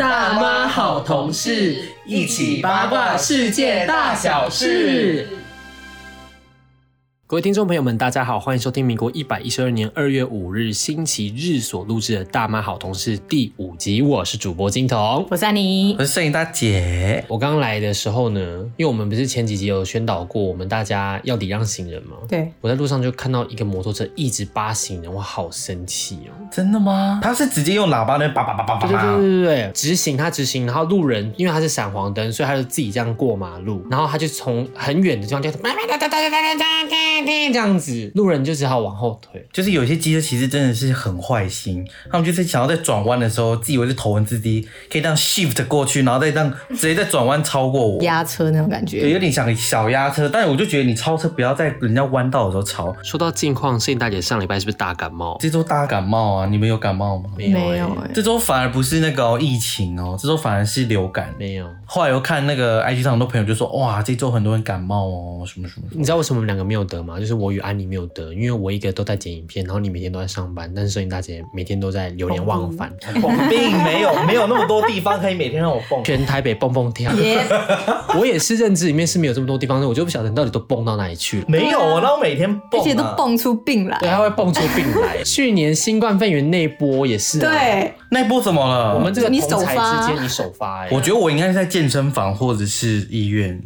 大妈好同事，一起八卦世界大小事。各位听众朋友们，大家好，欢迎收听民国一百一十二年二月五日星期日所录制的《大妈好同事》第五集。我是主播金童，我是安妮我。是摄影大姐。我刚来的时候呢，因为我们不是前几集有宣导过，我们大家要礼让行人吗？对，我在路上就看到一个摩托车一直扒行人，我好生气哦。真的吗？他是直接用喇叭那叭叭叭叭叭对对对对对，直行他直行，然后路人因为他是闪黄灯，所以他就自己这样过马路，然后他就从很远的地方就这样子，路人就只好往后退。就是有些机车其实真的是很坏心，他们就是想要在转弯的时候，自以为是头文字 D，可以这样 shift 过去，然后再这样直接在转弯超过我。压车那种感觉对，觉。有点像小压车，但是我就觉得你超车不要在人家弯道的时候超。说到近况，摄影大姐上礼拜是不是大感冒？这周大感冒啊，你们有感冒吗？没有欸没有哎、这周反而不是那个哦、疫情哦，这周反而是流感。没有。后来又看那个 IG 上很多朋友就说，哇，这周很多人感冒哦，什么什么什么。你知道为什么我们两个没有得吗？就是我与安妮没有得，因为我一个都在剪影片，然后你每天都在上班，但是摄影大姐每天都在流连忘返，并没有没有那么多地方可以每天让我蹦。全台北蹦蹦跳。耶，我也是认知里面是没有这么多地方，我就不晓得你到底都蹦到哪里去了。没有，啊，那我每天蹦、啊，而且都蹦出病来。对，它会蹦出病来。去年新冠肺炎那一波也是、啊，，对，那一波怎么了？我们这个你同才首发之间，你首发、欸，我觉得我应该是在健身房或者是医院。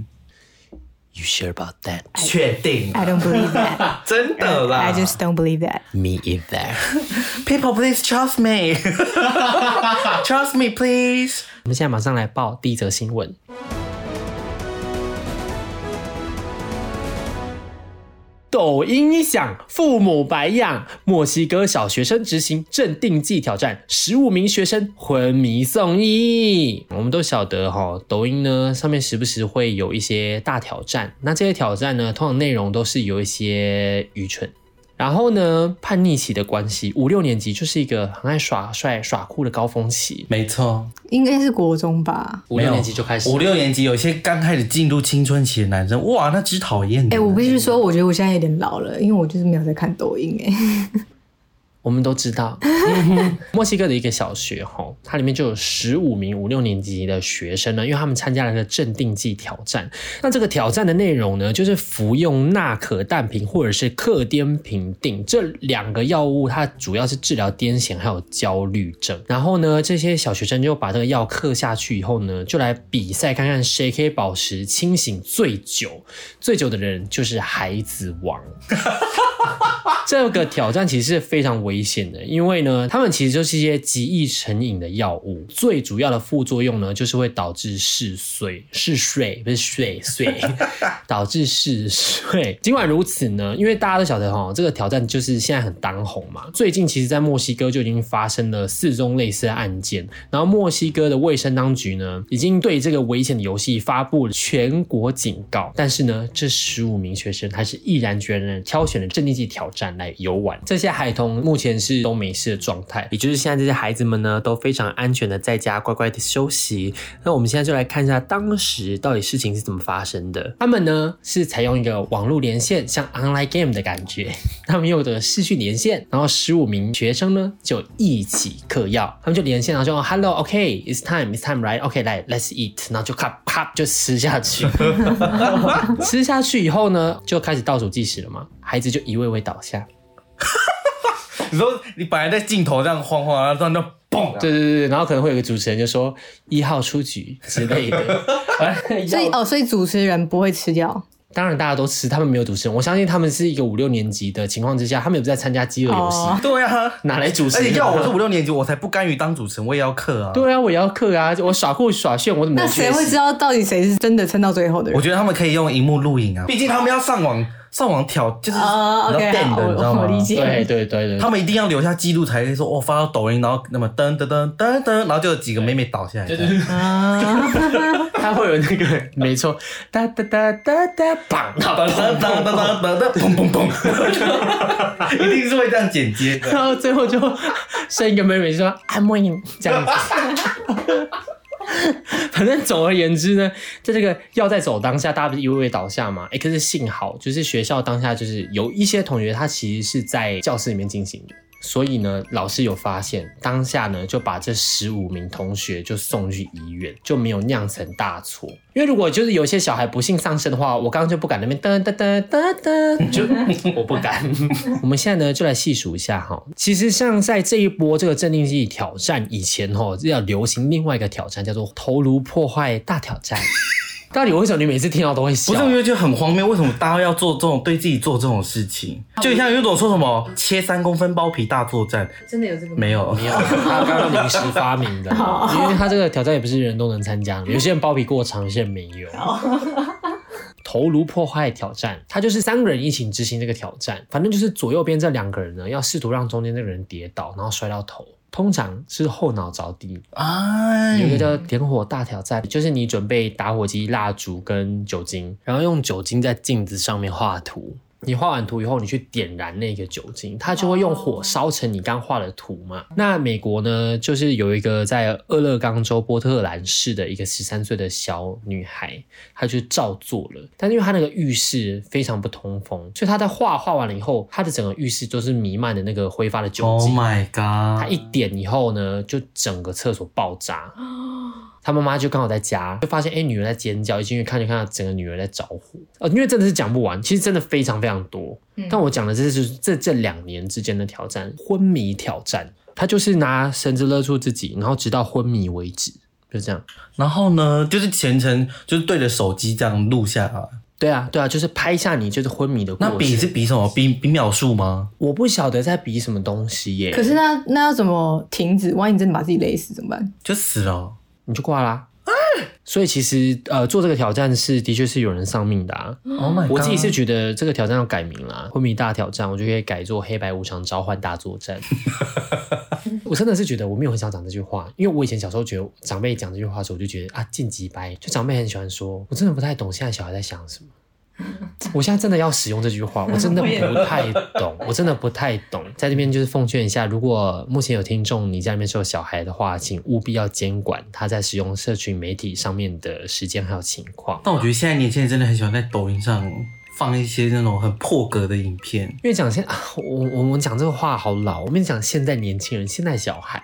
You sure about that? 确定 I don't believe that. 真的啦 I just don't believe that. Me either. People please trust me. trust me please. 我们现在马上来报第一则新闻。 抖音一响，父母白养。墨西哥小学生执行镇定剂挑战，十五名学生昏迷送医。我们都晓得哈、抖音呢上面时不时会有一些大挑战，那这些挑战呢，通常内容都是有一些愚蠢。然后呢，叛逆期的关系，五六年级就是一个很爱耍帅、耍酷的高峰期。没错，应该是国中吧？五六年级就开始，五六年级有些刚开始进入青春期的男生，哇，那只讨厌的。哎、我必须说，我觉得我现在有点老了，因为我就是没有在看抖音哎、我们都知道，墨西哥的一个小学吼，它里面就有十五名五六年级的学生呢，因为他们参加了一个镇定剂挑战。那这个挑战的内容呢，就是服用纳可氮平或者是克颠平定这两个药物，它主要是治疗癫痫还有焦虑症。然后呢，这些小学生就把这个药嗑下去以后呢，就来比赛看看谁可以保持清醒最久，最久的人就是孩子王。这个挑战其实是非常危危险的，因为呢，他们其实就是一些极易成瘾的药物，最主要的副作用呢，就是会导致嗜睡，嗜睡不是睡睡，导致嗜睡。尽管如此呢，因为大家都晓得哈，这个挑战就是现在很当红嘛。最近其实，在墨西哥就已经发生了四宗类似的案件，然后墨西哥的卫生当局呢，已经对这个危险的游戏发布了全国警告。但是呢，这十五名学生还是毅然决然挑选了镇定剂挑战来游玩。这些孩童目前是都没事的状态，也就是现在这些孩子们呢都非常安全的在家乖乖的休息。那我们现在就来看一下当时到底事情是怎么发生的。他们呢是采用一个网络连线，像 online game 的感觉，他们用的视讯连线，然后十五名学生呢就一起嗑药，他们就连线，然后就 Hello，OK，it's、time，it's time，right？OK，、来，let's eat，然后就咔咔就吃下去，吃下去以后呢，就开始倒数计时了嘛，孩子就一位位倒下。你说你本来在镜头这样晃晃，然后突然就嘣，对对对，然后可能会有个主持人就说一号出局之类的，所以哦，所以主持人不会吃掉？当然大家都吃，他们没有主持人，我相信他们是一个五六年级的情况之下，他们有在参加饥饿游戏，哦。对啊，哪来主持人？而且要我是五六年级，我才不甘于当主持人，我也要克啊。对啊，我也要克啊，我耍酷耍炫，我怎么那谁会知道到底谁是真的撑到最后的人？我觉得他们可以用荧幕录影啊，毕竟他们要上网上网挑，就是哦你知道 OK，电好的，你知道吗？我我理解对对对对，他们一定要留下记录，才可以说哦发到抖音，然后那么噔噔噔噔噔，然后就有几个妹妹倒下来。对对对，啊，他会有那个没错，哒哒哒哒哒，棒，然后噔噔噔噔噔噔，砰砰砰，一定是会这样剪接的。然后最后就生一个妹妹就说 I'm winning 这样子。反正总而言之呢，在这个要在走当下，大家不是一位位倒下嘛？哎，可是幸好就是学校当下就是有一些同学他其实是在教室里面进行的，所以呢，老师有发现，当下呢就把这十五名同学就送去医院，就没有酿成大错。因为如果就是有些小孩不幸丧生的话，我刚刚就不敢那边噔噔噔噔噔，就 我不敢。我们现在呢就来细数一下哈，其实像在这一波这个镇定剂挑战以前哈，要流行另外一个挑战叫做头颅破坏大挑战。到底为什么你每次听到都会笑？不是，我觉得就很荒谬，为什么大家要做这种对自己做这种事情？就像有种说什么切三公分包皮大作战，真的有这个吗？没有，没有，他刚刚临时发明的，因为他这个挑战也不是人人都能参加的，有些人包皮过长，有些人没有。头颅破坏挑战，他就是三个人一起执行这个挑战，反正就是左右边这两个人呢，要试图让中间那个人跌倒，然后摔到头。通常是后脑着地，哎，有一个叫点火大挑战，就是你准备打火机、蜡烛跟酒精，然后用酒精在镜子上面画图。你画完图以后，你去点燃那个酒精，它就会用火烧成你刚画的图嘛。那美国呢，就是有一个在俄勒冈州波特兰市的一个十三岁的小女孩，她就照做了。但是因为她那个浴室非常不通风，所以她在画画完了以后，她的整个浴室都是弥漫的那个挥发的酒 Oh 精。my 她 god！她一点以后呢，就整个厕所爆炸。他妈妈就刚好在家，就发现哎、诶女儿在尖叫，一进去看就看到整个女儿在着火。呃，因为真的是讲不完，其实真的非常非常多。但我讲的这是这这两年之间的挑战，昏迷挑战，他就是拿绳子勒住自己，然后直到昏迷为止，就这样。然后呢，就是全程就是对着手机这样录下来。对啊，对啊，就是拍下你就是昏迷的过程。那比是比什么？比比秒数吗？我不晓得在比什么东西耶。可是那那要怎么停止？万一你真的把自己勒死怎么办？就死了哦。你就挂啦。所以其实呃，做这个挑战是的确是有人丧命的啊。Oh my god！我自己是觉得这个挑战要改名啦，昏迷大挑战，我就可以改做黑白无常召唤大作战。我真的是觉得我没有很想讲这句话，因为我以前小时候觉得长辈讲这句话的时候，我就觉得啊晋级白，就长辈很喜欢说，我真的不太懂现在小孩在想什么。我现在真的要使用这句话，我真的不太懂，我真的不太懂。在这边就是奉劝一下，如果目前有听众你家里面是有小孩的话，请务必要监管他在使用社群媒体上面的时间还有情况。但我觉得现在年轻人真的很喜欢在抖音上放一些那种很破格的影片。因为讲现啊，我我们讲这个话好老，我们讲现在年轻人，现在小孩，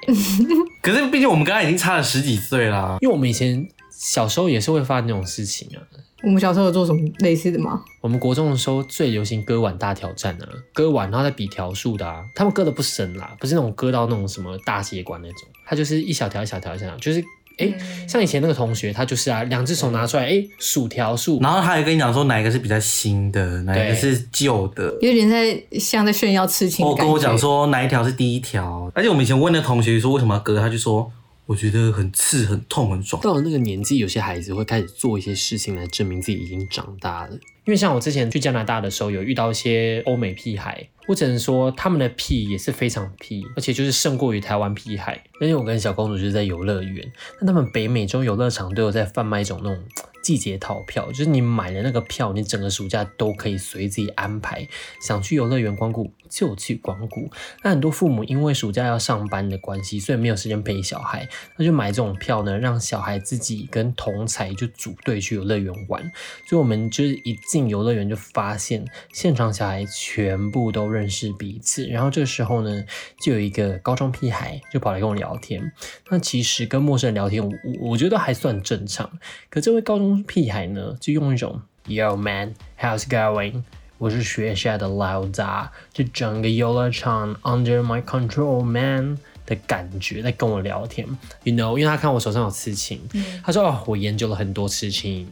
可是毕竟我们刚刚已经差了十几岁啦。因为我们以前小时候也是会发生那种事情啊。我们小时候有做什么类似的吗？我们国中的时候最流行割腕大挑战啊，割腕然后再比条数的啊，他们割的不深啦，不是那种割到那种什么大血管那种，它就是一小条一小条一小条，就是哎、像以前那个同学，他就是啊，两只手拿出来，哎、数条数，然后他还跟你讲说哪一个是比较新的，哪一个是旧的。有点在像在炫耀刺青的感觉。我跟我讲说哪一条是第一条，而且我们以前问那同学说为什么要割，他就说我觉得很刺、很痛、很爽。到了那个年纪，有些孩子会开始做一些事情来证明自己已经长大了。因为像我之前去加拿大的时候，有遇到一些欧美屁孩，我只能说他们的屁也是非常屁，而且就是胜过于台湾屁孩。因为我跟小公主就是在游乐园，那他们北美洲游乐场都有在贩卖一种那种季节套票，就是你买了那个票，你整个暑假都可以随自己安排，想去游乐园光顾就去光谷。那很多父母因为暑假要上班的关系，所以没有时间陪小孩，那就买这种票呢，让小孩自己跟同才就组队去游乐园玩。所以我们就是一进游乐园就发现，现场小孩全部都认识彼此。然后这个时候呢，就有一个高中屁孩就跑来跟我聊天。那其实跟陌生人聊天，我我觉得还算正常。可这位高中屁孩呢，就用一种 Yo man, how's going？我是学校的老大，就整个游乐场 under my control man 的感觉在跟我聊天，you know，因为他看我手上有刺青，他说哦，我研究了很多刺青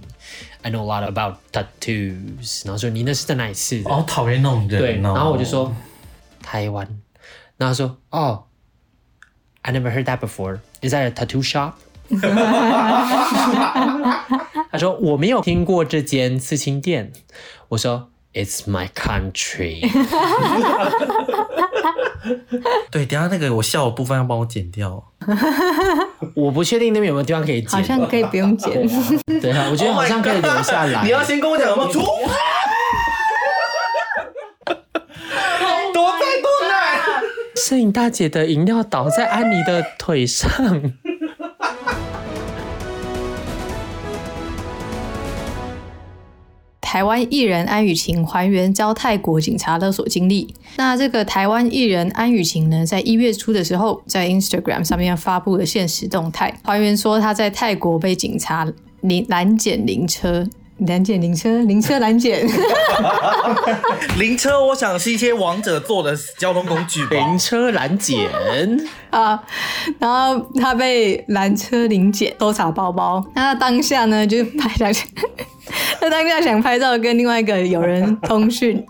，I know a lot about tattoos，然后说你那是在哪里刺的？好讨厌那种。对，然后我就说台湾，然后他说哦，I never heard that before. Is that a tattoo shop? 他说我没有听过这间刺青店。我说 It's my country. 对，等一下那个我笑的部分要帮我剪掉。我不确定那边有没有地方可以剪。好像可以不用剪。对啊，我觉得好像可以留下来。你要先跟我讲有没有出？多在多难。摄影大姐的饮料倒在安妮的腿上。台湾艺人安雨晴还原遭泰国警察勒索经历。那这个台湾艺人安雨晴呢，在一月初的时候，在 Instagram 上面发布了现实动态，还原说她在泰国被警察临拦检灵车。拦检灵车，灵车拦检，灵车，我想是一些王者坐的交通工具吧。灵车拦检，啊，然后他被拦车临检，搜查包包。那他当下呢，就是拍想，他当下想拍照跟另外一个友人通讯，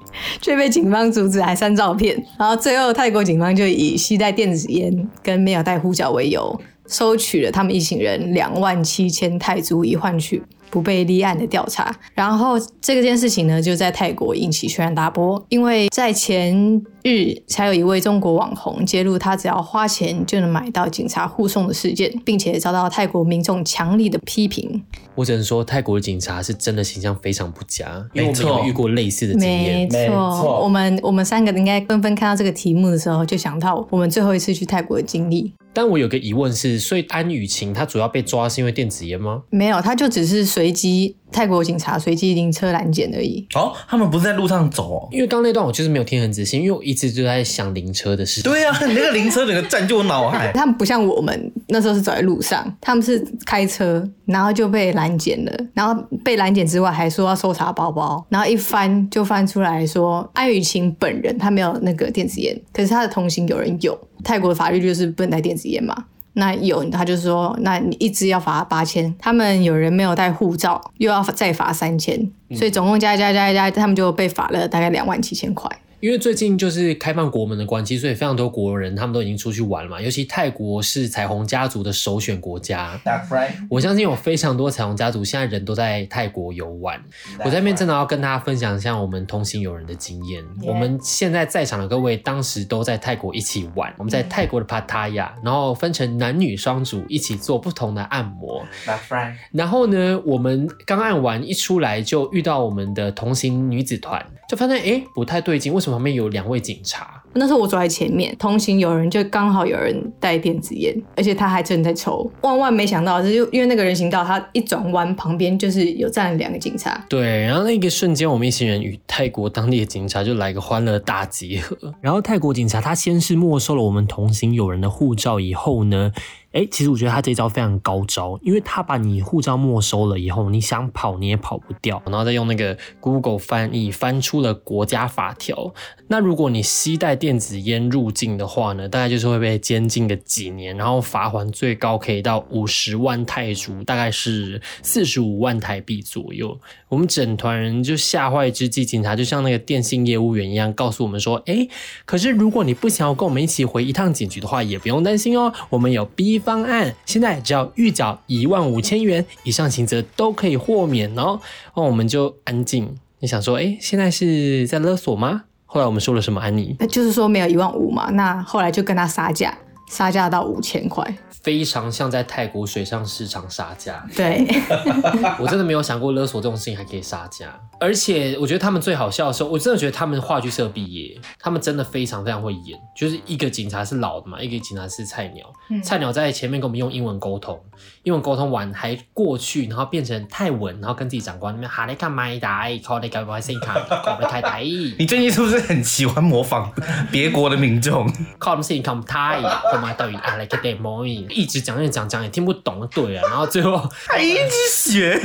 却被警方阻止，还删照片。然后最后泰国警方就以携带电子烟跟没有带护照为由，收取了他们一行人两万七千泰铢，以换取。不被立案的调查，然后这个件事情呢，就在泰国引起轩然大波，因为在前日才有一位中国网红揭露他只要花钱就能买到警察护送的事件，并且遭到泰国民众强力的批评。我只能说泰国的警察是真的形象非常不佳，因为我们没错有遇过类似的经验。没错我们我们三个应该纷纷看到这个题目的时候，就想到我们最后一次去泰国的经历。但我有个疑问是，所以安雨晴她主要被抓是因为电子烟吗？没有，她就只是随机泰国警察随机临车拦检而已。哦，他们不是在路上走哦。因为刚刚那段我就是没有听很仔细，因为我一直就在想灵车的事情。对啊，你 那个灵车整个占据我脑海。他们不像我们那时候是走在路上，他们是开车，然后就被拦检了，然后被拦检之外还说要搜查包包，然后一翻就翻出来说安雨晴本人他没有那个电子烟，可是他的同行有人有。泰国的法律就是不能带电子烟嘛。那有，他就说，那你一只要罚八千，他们有人没有带护照，又要再罚三千，所以总共加加加加，他们就被罚了大概两万七千块。因为最近就是开放国门的关系，所以非常多国人他们都已经出去玩了嘛。尤其泰国是彩虹家族的首选国家，That's right。我相信有非常多彩虹家族现在人都在泰国游玩。我在那边真的要跟大家分享一下我们同行友人的经验。我们现在在场的各位当时都在泰国一起玩，我们在泰国的帕塔亚，然后分成男女双组一起做不同的按摩。That's right。然后呢，我们刚按完一出来就遇到我们的同行女子团，就发现诶不太对劲，为什么旁边有两位警察？那时候我走在前面，同行有人就刚好有人带电子烟，而且他还正在抽。万万没想到，这就因为那个人行道，他一转弯，旁边就是有站了两个警察。对，然后那个瞬间，我们一行人与泰国当地的警察就来个欢乐大集合。然后泰国警察他先是没收了我们同行友人的护照，以后呢，哎，其实我觉得他这一招非常高招，因为他把你护照没收了以后，你想跑你也跑不掉，然后再用那个 Google 翻译翻出了国家法条。那如果你携带电子烟入境的话呢，大概就是会被监禁个几年，然后罚款最高可以到五十万泰铢，大概是四十五万台币左右。我们整团人就吓坏之际，警察就像那个电信业务员一样，告诉我们说：“诶，可是如果你不想要跟我们一起回一趟警局的话，也不用担心哦，我们有 B 方案，现在只要预缴一万五千元以上刑责都可以豁免哦。”哦，我们就安静，你想说：“诶，现在是在勒索吗？”后来我们说了什么？安妮那就是说没有一万五嘛，那后来就跟他杀价，杀价到五千块。非常像在泰国水上市场杀价。对，我真的没有想过勒索这种事情还可以杀价，而且我觉得他们最好笑的时候，我真的觉得他们话剧社毕业，他们真的非常非常会演。就是一个警察是老的嘛，一个警察是菜鸟，菜鸟在前面跟我们用英文沟通，英文沟通完还过去，然后变成泰文，然后跟自己长官那边哈雷干麦达，考雷卡麦先卡，考雷开台，你最近是不是很喜欢模仿别国的民众？靠他们事情看台，干嘛到底啊来个 demo，一直讲一直讲讲也听不懂，对啊，然后最后。还一直学。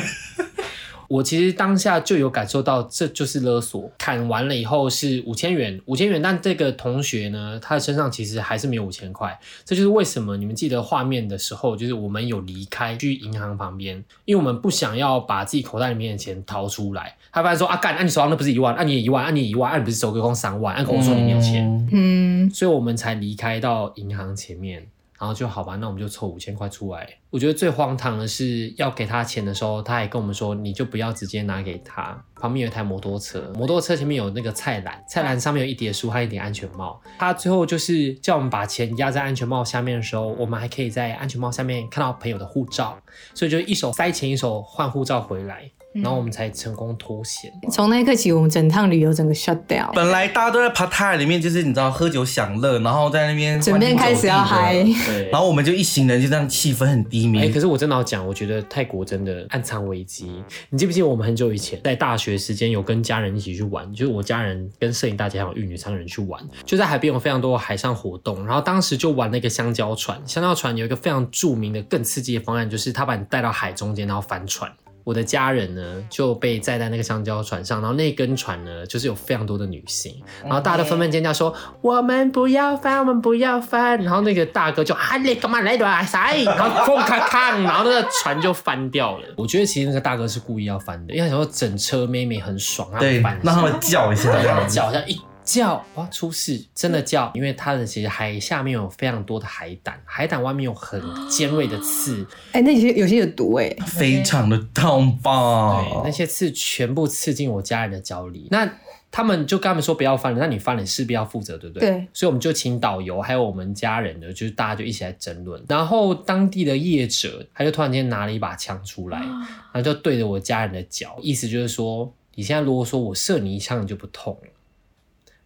我其实当下就有感受到，这就是勒索。砍完了以后是五千元，五千元，但这个同学呢，他的身上其实还是没有五千块。这就是为什么你们记得画面的时候，就是我们有离开去银行旁边，因为我们不想要把自己口袋里面的钱掏出来。他发现说啊，干，啊你手上那不是一万，啊你也一万，啊你也一万，啊你不是手给空三万，啊跟我说你没有钱，嗯，所以我们才离开到银行前面。然后就好吧，那我们就凑五千块出来。我觉得最荒唐的是要给他钱的时候，他还跟我们说，你就不要直接拿给他。旁边有一台摩托车，摩托车前面有那个菜篮，菜篮上面有一叠书，还有一顶安全帽。他最后就是叫我们把钱压在安全帽下面的时候，我们还可以在安全帽下面看到朋友的护照，所以就一手塞钱，一手换护照回来。然后我们才成功脱险。从那一刻起，我们整趟旅游整个 shut down，本来大家都在 p a t a 里面，就是你知道喝酒享乐，然后在那边准备开始要嗨。对，然后我们就一行人就这样气氛很低迷。哎，可是我真的要讲，我觉得泰国真的暗藏危机。你记不记得我们很久以前在大学时间有跟家人一起去玩，就是我家人跟摄影大姐还有玉女三个人去玩，就在海边有非常多海上活动，然后当时就玩那个香蕉船。香蕉船有一个非常著名的、更刺激的方案，就是他把你带到海中间，然后翻船。我的家人呢就被载在那个香蕉船上，然后那根船呢就是有非常多的女性，然后大家都纷纷尖叫说：“我们不要翻，我们不要翻！”然后那个大哥就啊，你干嘛来的？啥？然后风咔咔，然后那个船就翻掉了。我觉得其实那个大哥是故意要翻的，因为他想说整车妹妹很爽，对，让他们 叫一下，叫一下一。叫哇出事，真的叫，因为它的其实海下面有非常多的海胆，海胆外面有很尖锐的刺，哎，那些有些有毒哎，非常的痛吧？对，那些刺全部刺进我家人的脚里，那他们就跟他们说不要翻了，那你翻了势必要负责，对不对？对，所以我们就请导游还有我们家人的，就是大家就一起来争论，然后当地的业者他就突然间拿了一把枪出来，然后就对着我家人的脚，意思就是说，你现在如果说我射你一枪，你就不痛了。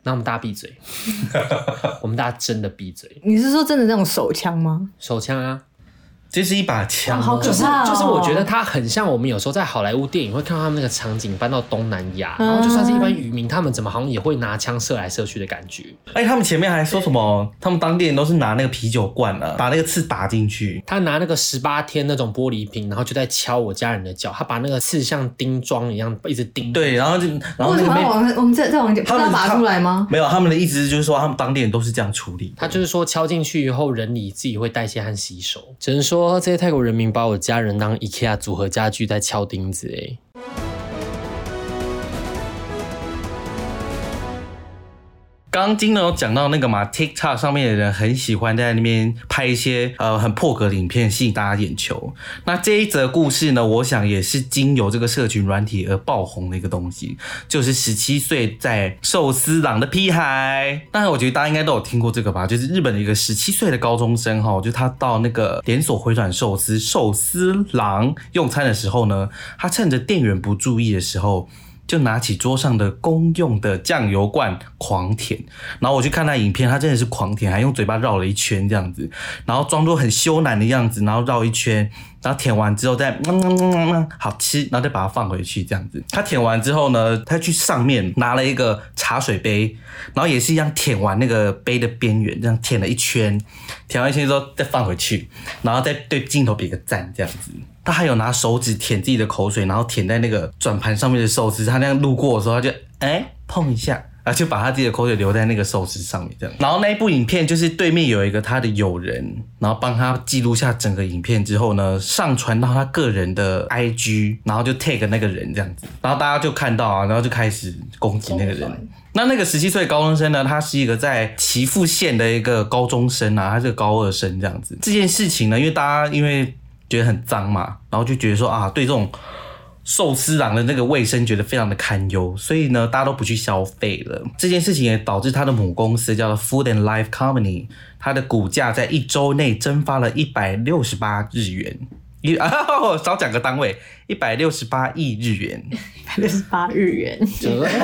那我们大家闭嘴，我们大家真的闭嘴。你是说真的那种手枪吗？手枪啊。这是一把枪，好可怕！就是我觉得它很像我们有时候在好莱坞电影会看到他们那个场景搬到东南亚，然后就算是一般渔民，他们怎么好像也会拿枪射来射去的感觉。哎，他们前面还说什么？他们当地人都是拿那个啤酒罐啊，把那个刺打进去。他拿那个十八天那种玻璃瓶，然后就在敲我家人的脚。他把那个刺像钉桩一样一直钉。对，然后就然后那个我们我们再再往他们拔出来吗？没有，他们的意思就是说他们当地人都是这样处理。他就是说敲进去以后，人体自己会代谢和吸收。只能说这些泰国人。民把我家人当 IKEA 组合家具在敲钉子哎。刚刚金呢有讲到那个嘛，TikTok 上面的人很喜欢在那边拍一些呃很破格的影片，吸引大家眼球。那这一则故事呢，我想也是经由这个社群软体而爆红的一个东西，就是十七岁在寿司郎的屁孩。当然，我觉得大家应该都有听过这个吧，就是日本的一个十七岁的高中生哈，就他到那个连锁回转寿司寿司郎用餐的时候呢，他趁着店员不注意的时候。就拿起桌上的公用的酱油罐狂舔，然后我去看他影片，他真的是狂舔，还用嘴巴绕了一圈这样子，然后装作很羞赧的样子，然后绕一圈，然后舔完之后再嗯嗯嗯嗯好吃，然后再把它放回去这样子。他舔完之后呢，他去上面拿了一个茶水杯，然后也是一样舔完那个杯的边缘，这样舔了一圈，舔完一圈之后再放回去，然后再对镜头比个赞这样子。他还有拿手指舔自己的口水，然后舔在那个转盘上面的寿司。他那样路过的时候，他就哎碰一下，然后就把他自己的口水留在那个寿司上面这样。然后那一部影片就是对面有一个他的友人，然后帮他记录下整个影片之后呢，上传到他个人的 IG，然后就 tag 那个人这样子。然后大家就看到啊，然后就开始攻击那个人。那那个十七岁高中生呢，他是一个在岐阜县的一个高中生啊，他是个高二生这样子。这件事情呢，因为大家因为觉得很脏嘛，然后就觉得说啊，对这种寿司郎的那个卫生觉得非常的堪忧，所以呢，大家都不去消费了。这件事情也导致他的母公司叫做 Food and Life Company，它的股价在一周内蒸发了一百六十八日元。一啊，少讲个单位，一百六十八亿日元，一百六十八日元，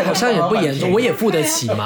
好像也不严重，我也付得起嘛。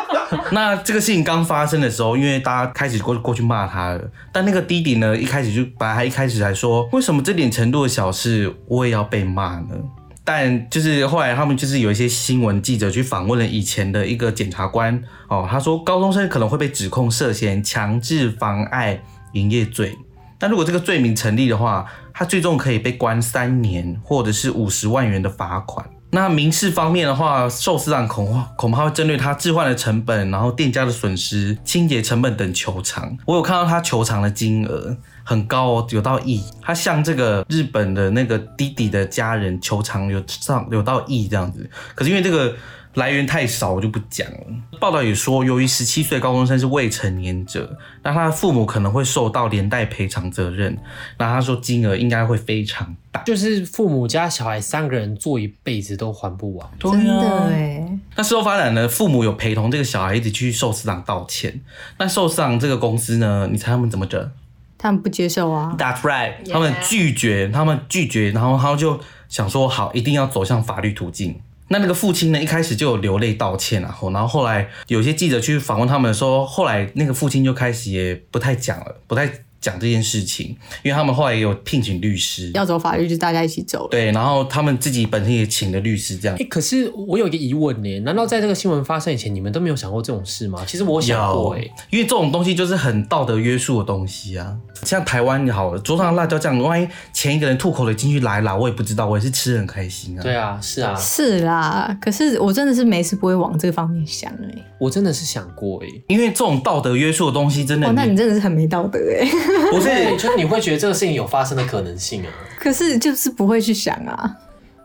那这个事情刚发生的时候，因为大家开始过过去骂他了，但那个弟弟呢，一开始就本来他一开始还说，为什么这点程度的小事我也要被骂呢？但就是后来他们就是有一些新闻记者去访问了以前的一个检察官哦，他说高中生可能会被指控涉嫌强制妨碍营业罪。但如果这个罪名成立的话，他最终可以被关三年，或者是五十万元的罚款。那民事方面的话，寿司郎恐怕恐怕会针对他置换的成本，然后店家的损失、清洁成本等求偿。我有看到他求偿的金额很高哦，有到亿。他向这个日本的那个弟弟的家人求偿有上有到亿这样子。可是因为这个。来源太少，我就不讲了。报道也说，由于十七岁高中生是未成年者，那他的父母可能会受到连带赔偿责任。那他说金额应该会非常大，就是父母家小孩三个人做一辈子都还不完。真的哎。那事后发展呢？父母有陪同这个小孩一起去寿司郎道歉。那寿司郎这个公司呢？你猜他们怎么着？他们不接受啊。That's right，他们拒绝，他们拒绝，然后他们就。想说好一定要走向法律途径。那那个父亲呢，一开始就有流泪道歉然啊，然后后来有些记者去访问他们说，后来那个父亲就开始也不太讲了，不太。讲这件事情，因为他们后来也有聘请律师，要走法律就大家一起走。对，然后他们自己本身也请了律师，这样。哎，可是我有一个疑问呢，难道在这个新闻发生以前，你们都没有想过这种事吗？其实我想过，哎，因为这种东西就是很道德约束的东西啊。像台湾好了，桌上辣椒酱，万一前一个人吐口水进去来了，我也不知道，我也是吃很开心啊。对啊，是啊，是啦。可是我真的是没事不会往这个方面想哎，我真的是想过哎，因为这种道德约束的东西真的，哦那你真的是很没道德哎，不是。就是你会觉得这个事情有发生的可能性啊？可是就是不会去想啊。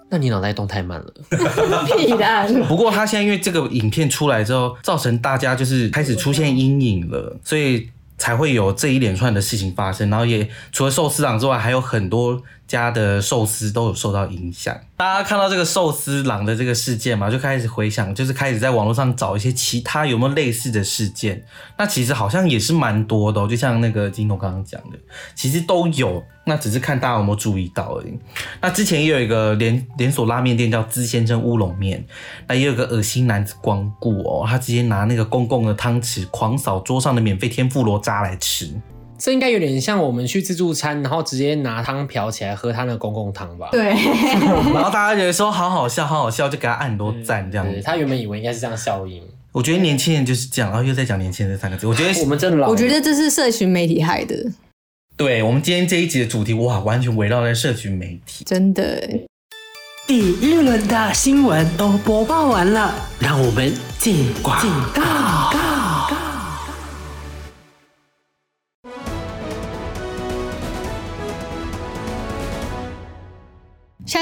那你脑袋动太慢了。屁的。不过他现在因为这个影片出来之后，造成大家就是开始出现阴影了，所以才会有这一连串的事情发生。然后也除了寿司郎之外，还有很多。家的寿司都有受到影响，大家看到这个寿司郎的这个事件嘛，就开始回想，就是开始在网络上找一些其他有没有类似的事件。那其实好像也是蛮多的，就像那个金童刚刚讲的，其实都有，那只是看大家有没有注意到而已。那之前也有一个连连锁拉面店叫资先生乌龙面，那也有个恶心男子光顾哦，他直接拿那个公共的汤匙狂扫桌上的免费天妇罗渣来吃。这应该有点像我们去自助餐，然后直接拿汤瓢起来喝他那公共汤吧？对。然后大家觉得说好好笑，好好笑，就给他按很多赞这样子。他原本以为应该是这样效应。我觉得年轻人就是这样，然后又在讲年轻人这三个字。我觉得 我们真的老。我觉得这是社群媒体害的。对，我们今天这一集的主题哇，完全围绕在社群媒体。真的。第一轮的新闻都播报完了，让我们进广告。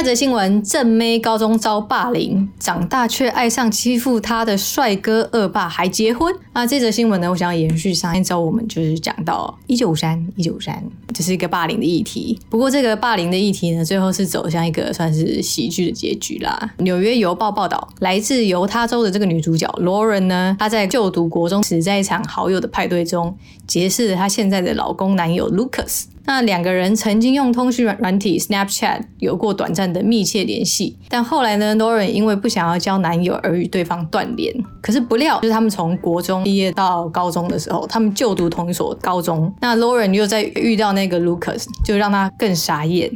一则新闻：正妹高中遭霸凌，长大却爱上欺负她的帅哥恶霸，还结婚。那这则新闻呢？我想要延续上一周，我们就是讲到一九五三，一九五三，这是一个霸凌的议题。不过这个霸凌的议题呢，最后是走向一个算是喜剧的结局啦。纽约邮报报道，来自犹他州的这个女主角 Lauren 呢，她在就读国中时，在一场好友的派对中，结识了她现在的老公男友 Lucas。那两个人曾经用通讯软软体 Snapchat 有过短暂的密切联系，但后来呢，Lauren 因为不想要交男友而与对方断联。可是不料，就是他们从国中毕业到高中的时候，他们就读同一所高中。那 Lauren 又在遇到那个 Lucas，就让他更傻眼。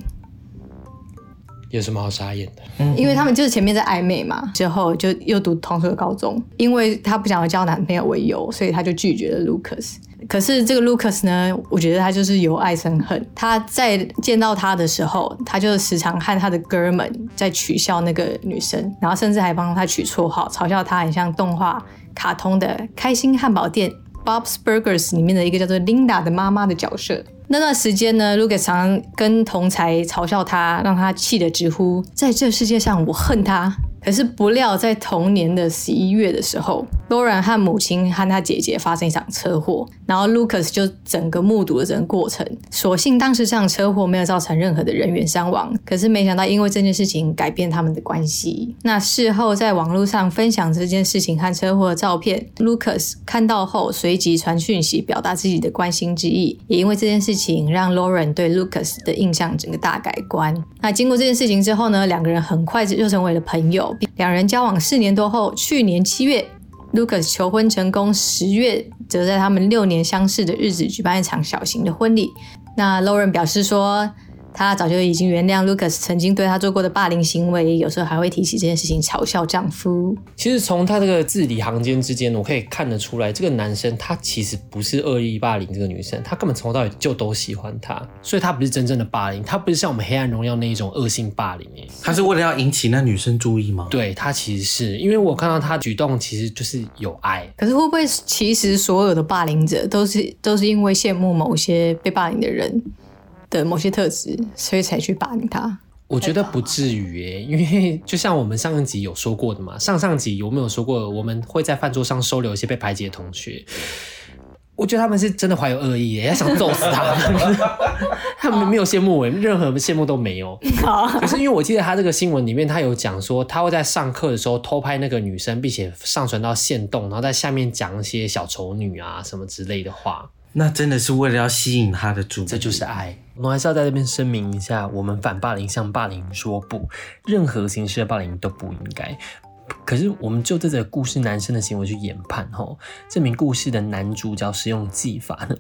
有什么好傻眼的？嗯，因为他们就是前面在暧昧嘛，之后就又读同一所高中，因为他不想要交男朋友为由，所以他就拒绝了 Lucas。可是这个 Lucas 呢，我觉得他就是由爱生恨。他在见到他的时候，他就时常和他的哥们在取笑那个女生，然后甚至还帮他取绰号，嘲笑他很像动画卡通的开心汉堡店 Bob's Burgers 里面的一个叫做 Linda 的妈妈的角色。那段时间呢，Lucas 常跟同才嘲笑他，让他气得直呼：“在这世界上，我恨他。”可是不料，在同年的十一月的时候，Lauren 和母亲和他姐姐发生一场车祸，然后 Lucas 就整个目睹了整个过程。所幸当时这场车祸没有造成任何的人员伤亡，可是没想到因为这件事情改变他们的关系。那事后在网络上分享这件事情和车祸的照片，Lucas 看到后随即传讯息表达自己的关心之意，也因为这件事情让 Lauren 对 Lucas 的印象整个大改观。那经过这件事情之后呢，两个人很快就成为了朋友。两人交往四年多后，去年七月，Lucas 求婚成功，十月则在他们六年相识的日子举办一场小型的婚礼。那 Lauren 表示说。她早就已经原谅 Lucas 曾经对她做过的霸凌行为，有时候还会提起这件事情嘲笑丈夫。其实从他这个字里行间之间，我可以看得出来，这个男生他其实不是恶意霸凌这个女生，他根本从头到尾就都喜欢她，所以他不是真正的霸凌，他不是像我们黑暗荣耀那一种恶性霸凌他是为了要引起那女生注意吗？对他其实是因为我看到他举动其实就是有爱，可是会不会其实所有的霸凌者都是都是因为羡慕某些被霸凌的人？的某些特质，所以才去霸凌他。我觉得不至于耶，因为就像我们上一集有说过的嘛，上上集有没有说过我们会在饭桌上收留一些被排挤的同学？我觉得他们是真的怀有恶意耶，要想揍死他们。他们没有羡慕我，任何羡慕都没有。可是因为我记得他这个新闻里面，他有讲说他会在上课的时候偷拍那个女生，并且上传到线动，然后在下面讲一些小丑女啊什么之类的话。那真的是为了要吸引他的注意，这就是爱。我们还是要在这边声明一下，我们反霸凌向霸凌说不，任何形式的霸凌都不应该。可是，我们就这个故事男生的行为去研判，吼，这名故事的男主角使用技法呢，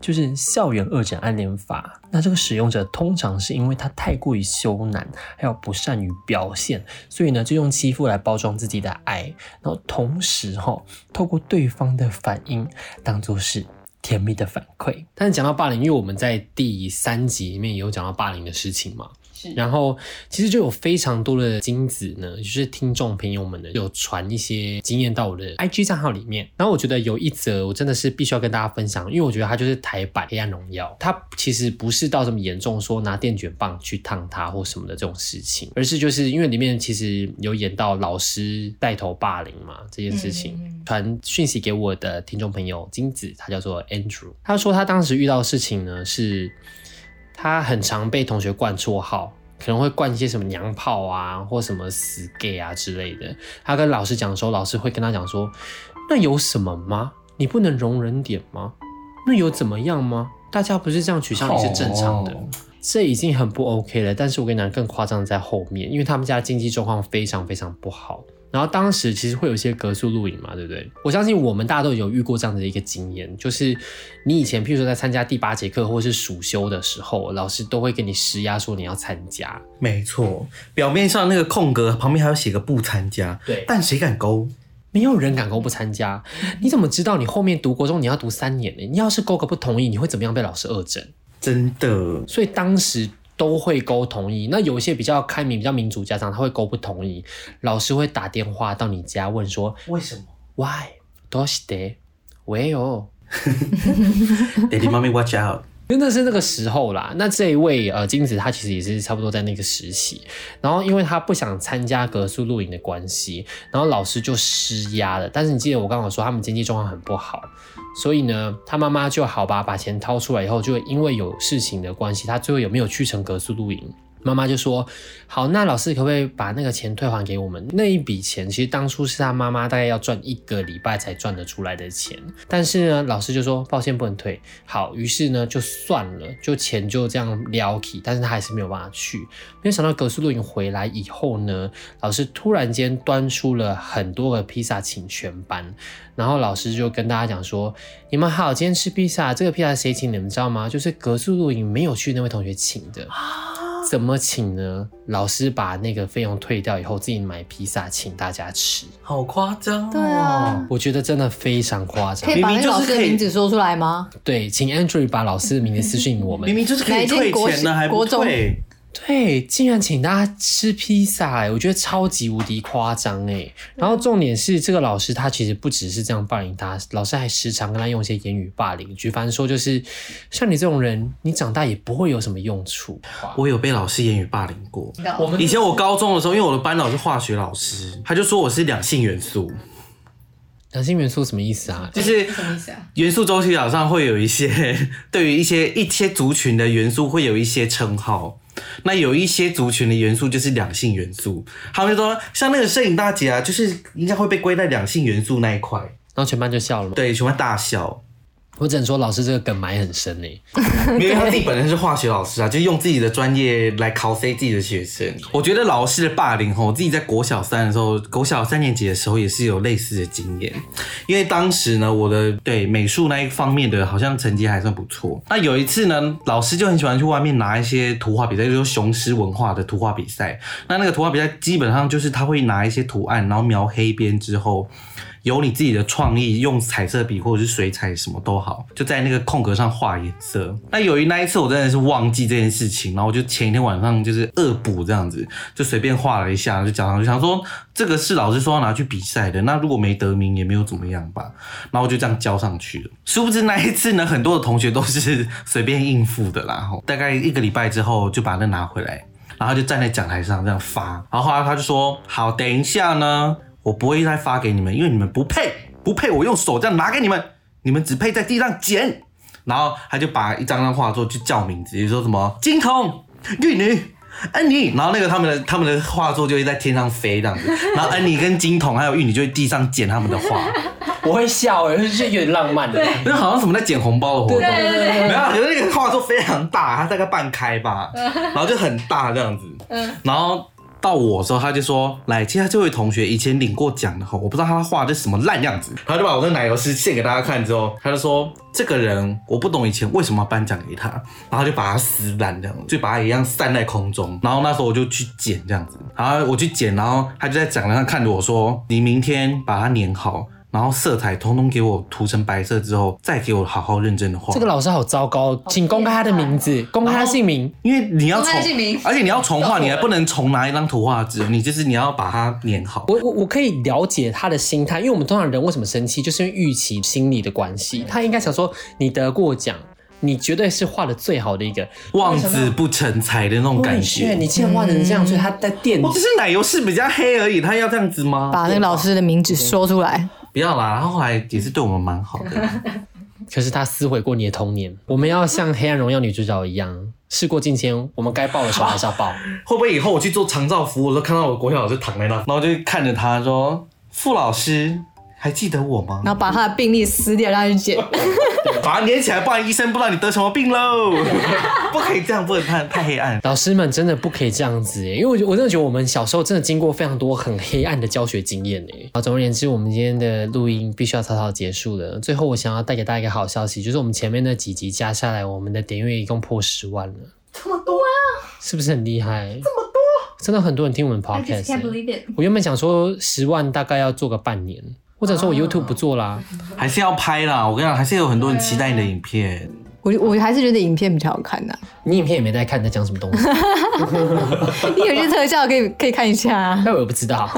就是校园恶整暗恋法。那这个使用者通常是因为他太过于羞赧，还有不善于表现，所以呢，就用欺负来包装自己的爱，然后同时吼，透过对方的反应当做是。甜蜜的反馈，但是讲到霸凌，因为我们在第三集里面有讲到霸凌的事情嘛，是。然后其实就有非常多的金子呢，就是听众朋友们呢有传一些经验到我的 IG 账号里面，然后我觉得有一则我真的是必须要跟大家分享，因为我觉得它就是台版《黑暗荣耀》，它其实不是到这么严重，说拿电卷棒去烫它或什么的这种事情，而是就是因为里面其实有演到老师带头霸凌嘛这件事情，传讯息给我的听众朋友金子，他叫做 Andrew，他说他当时遇到的事情呢是。他很常被同学冠绰号，可能会冠一些什么娘炮啊，或什么死 gay 啊之类的。他跟老师讲的时候，老师会跟他讲说：“那有什么吗？你不能容忍点吗？那有怎么样吗？大家不是这样取笑你是正常的。哦这已经很不 OK 了。但是我跟你讲，更夸张的在后面，因为他们家经济状况非常非常不好。然后当时其实会有一些格数录影嘛，对不对？我相信我们大家都有遇过这样的一个经验，就是你以前譬如说在参加第八节课或是暑修的时候，老师都会给你施压说你要参加。没错，表面上那个空格旁边还要写个不参加，对但谁敢勾？没有人敢勾不参加，你怎么知道你后面读国中你要读三年呢？你要是勾个不同意，你会怎么样被老师恶整？真的，所以当时都会勾同意。那有一些比较开明、比较民主家长，他会勾不同意，老师会打电话到你家问说为什么：“Why？どうして？喂哦。 ？Daddy Mommy watch out！ 真的是那个时候啦。那这一位呃金子，他其实也是差不多在那个时期。然后因为他不想参加格数露营的关系，然后老师就施压了。但是你记得我刚刚说他们经济状况很不好，所以呢，他妈妈就好吧，把钱掏出来以后，就因为有事情的关系，他最后有没有去成格数露营？妈妈就说：“好，那老师可不可以把那个钱退还给我们？那一笔钱其实当初是他妈妈大概要赚一个礼拜才赚得出来的钱，但是呢，老师就说抱歉不能退。好，于是呢就算了，就钱就这样撩起，但是他还是没有办法去。没有想到格斯露营回来以后呢，老师突然间端出了很多个披萨请全班，然后老师就跟大家讲说：你们好，今天吃披萨，这个披萨谁请你们知道吗？就是格斯露营没有去那位同学请的。”怎么请呢？老师把那个费用退掉以后，自己买披萨请大家吃。好夸张、哦！对啊，我觉得真的非常夸张可。以把那明明就是个老师的可以名字说出来吗？对，请 Andrew 把老师的名字私信我们明。明就是可以退钱的，还不退。对，竟然请大家吃披萨，哎，我觉得超级无敌夸张哎。然后重点是，这个老师他其实不只是这样霸凌他，老师还时常跟他用一些言语霸凌。举凡说，就是像你这种人，你长大也不会有什么用处。我有被老师言语霸凌过。我们以前我高中的时候，因为我的班导是化学老师，他就说我是两性元素，两性元素什么意思啊？就是什么意思啊？元素周期表上会有一些 对于一些一些族群的元素会有一些称号。那有一些族群的元素就是两性元素，他们就说像那个摄影大姐啊，就是应该会被归在两性元素那一块。然后全班就笑了。对，全班大笑。我只能说老师这个梗埋很深哎。因为他自己本身是化学老师啊，就用自己的专业来考 C 自己的学生。我觉得老师的霸凌吼，我自己在国小三的时候，国小三年级的时候也是有类似的经验。因为当时呢，我的对美术那一方面的好像成绩还算不错。那有一次呢，老师就很喜欢去外面拿一些图画比赛，就是雄狮文化的图画比赛。那那个图画比赛基本上就是他会拿一些图案，然后描黑边之后。有你自己的创意，用彩色笔或者是水彩什么都好，就在那个空格上画颜色。那由于那一次我真的是忘记这件事情，然后我就前一天晚上就是恶补这样子，就随便画了一下，就交上去，想说这个是老师说要拿去比赛的，那如果没得名也没有怎么样吧，然后我就这样交上去了。殊不知那一次呢，很多的同学都是随便应付的啦，吼大概一个礼拜之后就把那拿回来，然后就站在讲台上这样发，然后后来他就说好，等一下呢。我不会再发给你们，因为你们不配，不配我用手这样拿给你们，你们只配在地上捡。然后他就把一张张画作去叫名字，比如说什么金童、玉女、安妮，然后那个他们的他们的画作就会在天上飞这样子，然后安妮跟金童还有玉女就会地上捡他们的画，我会笑哎，就是有点浪漫的。那好像什么在捡红包的活动，没有，可是那个画作非常大，它大概半开吧，然后就很大这样子，然后。到我的时候，他就说：“来，其他这位同学以前领过奖的哈，我不知道他画的什么烂样子。”他就把我的奶油师献给大家看之后，他就说：“这个人我不懂以前为什么要颁奖给他。”然后就把他撕烂这样，就把他一样散在空中。然后那时候我就去捡这样子，然后我去捡，然后他就在讲台上看着我说：“你明天把它粘好。”然后色彩通通给我涂成白色之后，再给我好好认真的画。这个老师好糟糕，请公开他的名字，公开他姓名，因为你要重姓名，而且你要重画，你还不能重拿一张图画纸，你就是你要把它粘好。我我我可以了解他的心态，因为我们通常人为什么生气，就是因为预期心理的关系。他应该想说，你得过奖，你绝对是画的最好的一个，望子不成才的那种感觉。你竟然画成这样，所以他在垫。我只是奶油是比较黑而已，他要这样子吗？把那个老师的名字说出来。不要啦，然后后来也是对我们蛮好的。可是他撕毁过你的童年。我们要像《黑暗荣耀》女主角一样，事过境迁，我们该抱的时候还是要抱。会不会以后我去做长照服务，都看到我国小老师躺在那，然后就看着他说：“傅老师。”还记得我吗？然后把他的病历撕掉，让他去捡，把它粘起来，不然医生不知道你得什么病喽。不可以这样，不能太太黑暗。老师们真的不可以这样子，因为我我真的觉得我们小时候真的经过非常多很黑暗的教学经验诶。好，总而言之，我们今天的录音必须要草草结束了。最后，我想要带给大家一个好消息，就是我们前面那几集加下来，我们的点阅一共破十万了。这么多啊！是不是很厉害？这么多，真的很多人听我们 podcast。我原本想说十万大概要做个半年。或者说我 YouTube 不做啦，还是要拍啦。我跟你讲，还是有很多人期待你的影片。我我还是觉得影片比较好看的。你影片也没在看，在讲什么东西？你有些特效可以可以看一下。啊那我也不知道。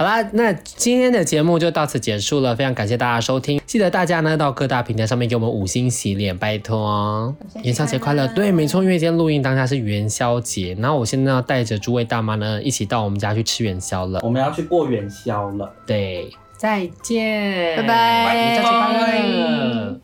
好啦，那今天的节目就到此结束了，非常感谢大家收听，记得大家呢到各大平台上面给我们五星洗脸，拜托。哦！元宵节快乐！对，没错，因为今天录音当下是元宵节，然后我现在要带着诸位大妈呢一起到我们家去吃元宵了，我们要去过元宵了，对，再见，拜拜，元宵节快乐！